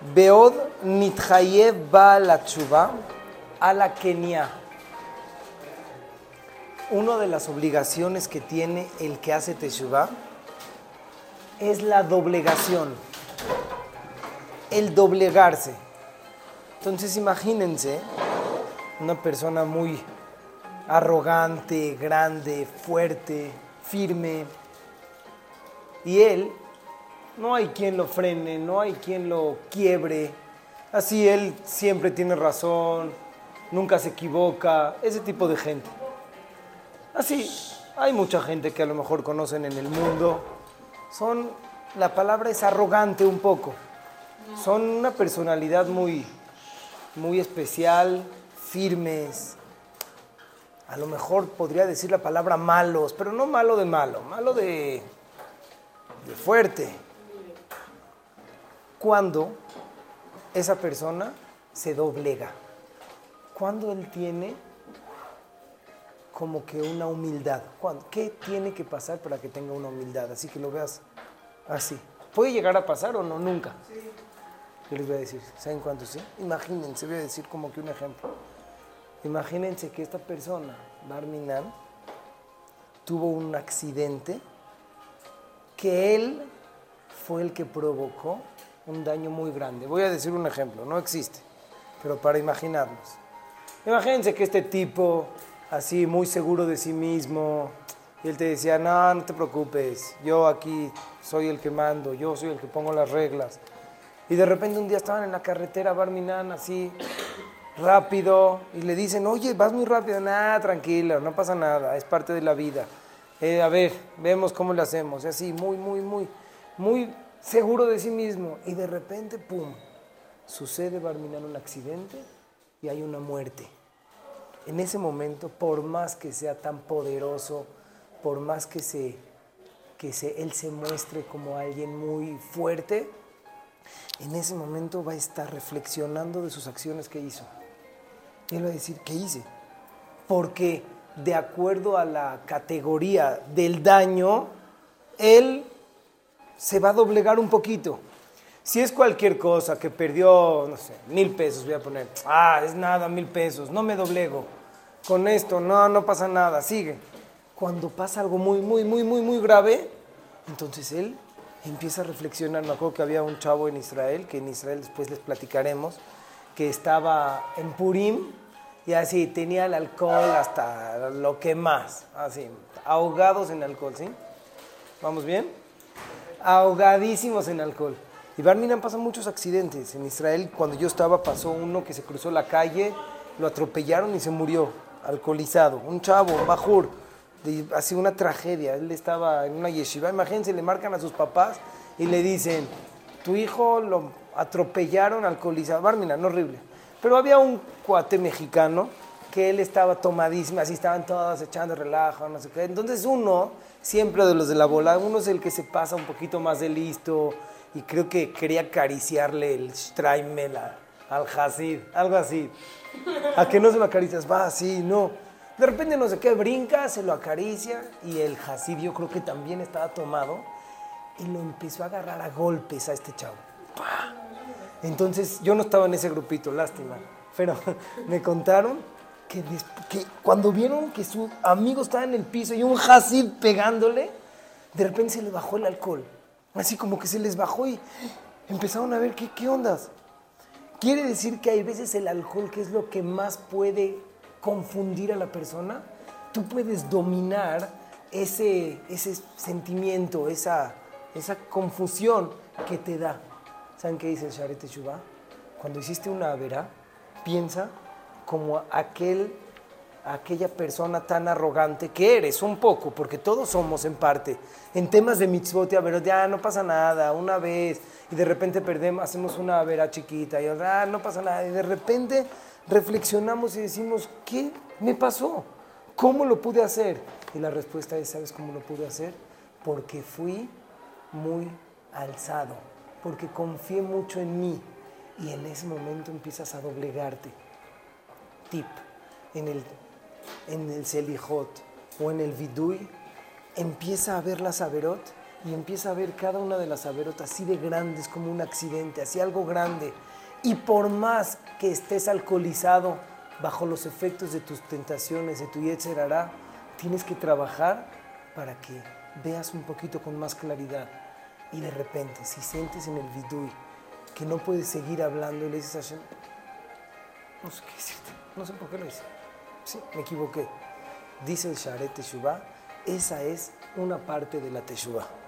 Beod nithayev ba la tshuva a la Kenia. Una de las obligaciones que tiene el que hace teshuva es la doblegación, el doblegarse. Entonces imagínense una persona muy arrogante, grande, fuerte, firme, y él no hay quien lo frene, no hay quien lo quiebre. Así él siempre tiene razón, nunca se equivoca, ese tipo de gente. Así, hay mucha gente que a lo mejor conocen en el mundo. Son, la palabra es arrogante un poco. Son una personalidad muy, muy especial, firmes. A lo mejor podría decir la palabra malos, pero no malo de malo, malo de, de fuerte cuando esa persona se doblega, cuando él tiene como que una humildad. ¿Qué tiene que pasar para que tenga una humildad? Así que lo veas así. ¿Puede llegar a pasar o no? Nunca. Yo les voy a decir, ¿saben cuánto sí? Imagínense, voy a decir como que un ejemplo. Imagínense que esta persona, Barminan, tuvo un accidente que él fue el que provocó un daño muy grande. Voy a decir un ejemplo, no existe, pero para imaginarnos. Imagínense que este tipo, así muy seguro de sí mismo, y él te decía, no, no te preocupes, yo aquí soy el que mando, yo soy el que pongo las reglas. Y de repente un día estaban en la carretera Barminan así, rápido, y le dicen, oye, vas muy rápido, nada, tranquilo, no pasa nada, es parte de la vida. Eh, a ver, vemos cómo le hacemos, y así, muy, muy, muy, muy seguro de sí mismo, y de repente, ¡pum!, sucede Barminan un accidente y hay una muerte. En ese momento, por más que sea tan poderoso, por más que, se, que se, él se muestre como alguien muy fuerte, en ese momento va a estar reflexionando de sus acciones que hizo. Y él va a decir, ¿qué hice? Porque de acuerdo a la categoría del daño, él se va a doblegar un poquito. Si es cualquier cosa que perdió, no sé, mil pesos, voy a poner, ah, es nada, mil pesos, no me doblego. Con esto, no, no pasa nada, sigue. Cuando pasa algo muy, muy, muy, muy, muy grave, entonces él empieza a reflexionar. Me acuerdo que había un chavo en Israel, que en Israel después les platicaremos, que estaba en Purim y así tenía el alcohol hasta lo que más, así, ahogados en alcohol, ¿sí? ¿Vamos bien? Ahogadísimos en alcohol. Y Barminan pasa muchos accidentes. En Israel, cuando yo estaba, pasó uno que se cruzó la calle, lo atropellaron y se murió, alcoholizado. Un chavo, bajur, así una tragedia. Él estaba en una yeshiva. Imagínense, le marcan a sus papás y le dicen, tu hijo lo atropellaron alcoholizado. Barminan, horrible. Pero había un cuate mexicano que él estaba tomadísimo, así estaban todos echando relajo, no sé qué. Entonces uno siempre de los de la bola, uno es el que se pasa un poquito más de listo y creo que quería acariciarle el Streimel al Hasid, algo así. A que no se lo acaricias, va así, no. De repente no sé qué, brinca, se lo acaricia y el Hasid yo creo que también estaba tomado y lo empezó a agarrar a golpes a este chavo. Entonces yo no estaba en ese grupito, lástima, pero me contaron que, cuando vieron que su amigo estaba en el piso y un Hasid pegándole, de repente se le bajó el alcohol. Así como que se les bajó y empezaron a ver qué, qué ondas. Quiere decir que hay veces el alcohol, que es lo que más puede confundir a la persona, tú puedes dominar ese, ese sentimiento, esa, esa confusión que te da. ¿Saben qué dice el Sharet Shubá? Cuando hiciste una avera, piensa como aquel, aquella persona tan arrogante que eres, un poco, porque todos somos en parte. En temas de mitzvot, a ver, ya no pasa nada, una vez, y de repente perdemos, hacemos una vera chiquita, y ah, no pasa nada, y de repente reflexionamos y decimos, ¿qué me pasó? ¿Cómo lo pude hacer? Y la respuesta es, ¿sabes cómo lo pude hacer? Porque fui muy alzado, porque confié mucho en mí. Y en ese momento empiezas a doblegarte tip en el, en el Selijot o en el Vidui, empieza a ver la Saberot y empieza a ver cada una de las averotas así de grandes como un accidente, así algo grande. Y por más que estés alcoholizado bajo los efectos de tus tentaciones, de tu hará, tienes que trabajar para que veas un poquito con más claridad. Y de repente, si sientes en el vidui que no puedes seguir hablando y le dices a Hashem, no sé qué decirte, no sé por qué lo hice. Sí, me equivoqué. Dice el Sharet Teshuvah, esa es una parte de la Teshuvah.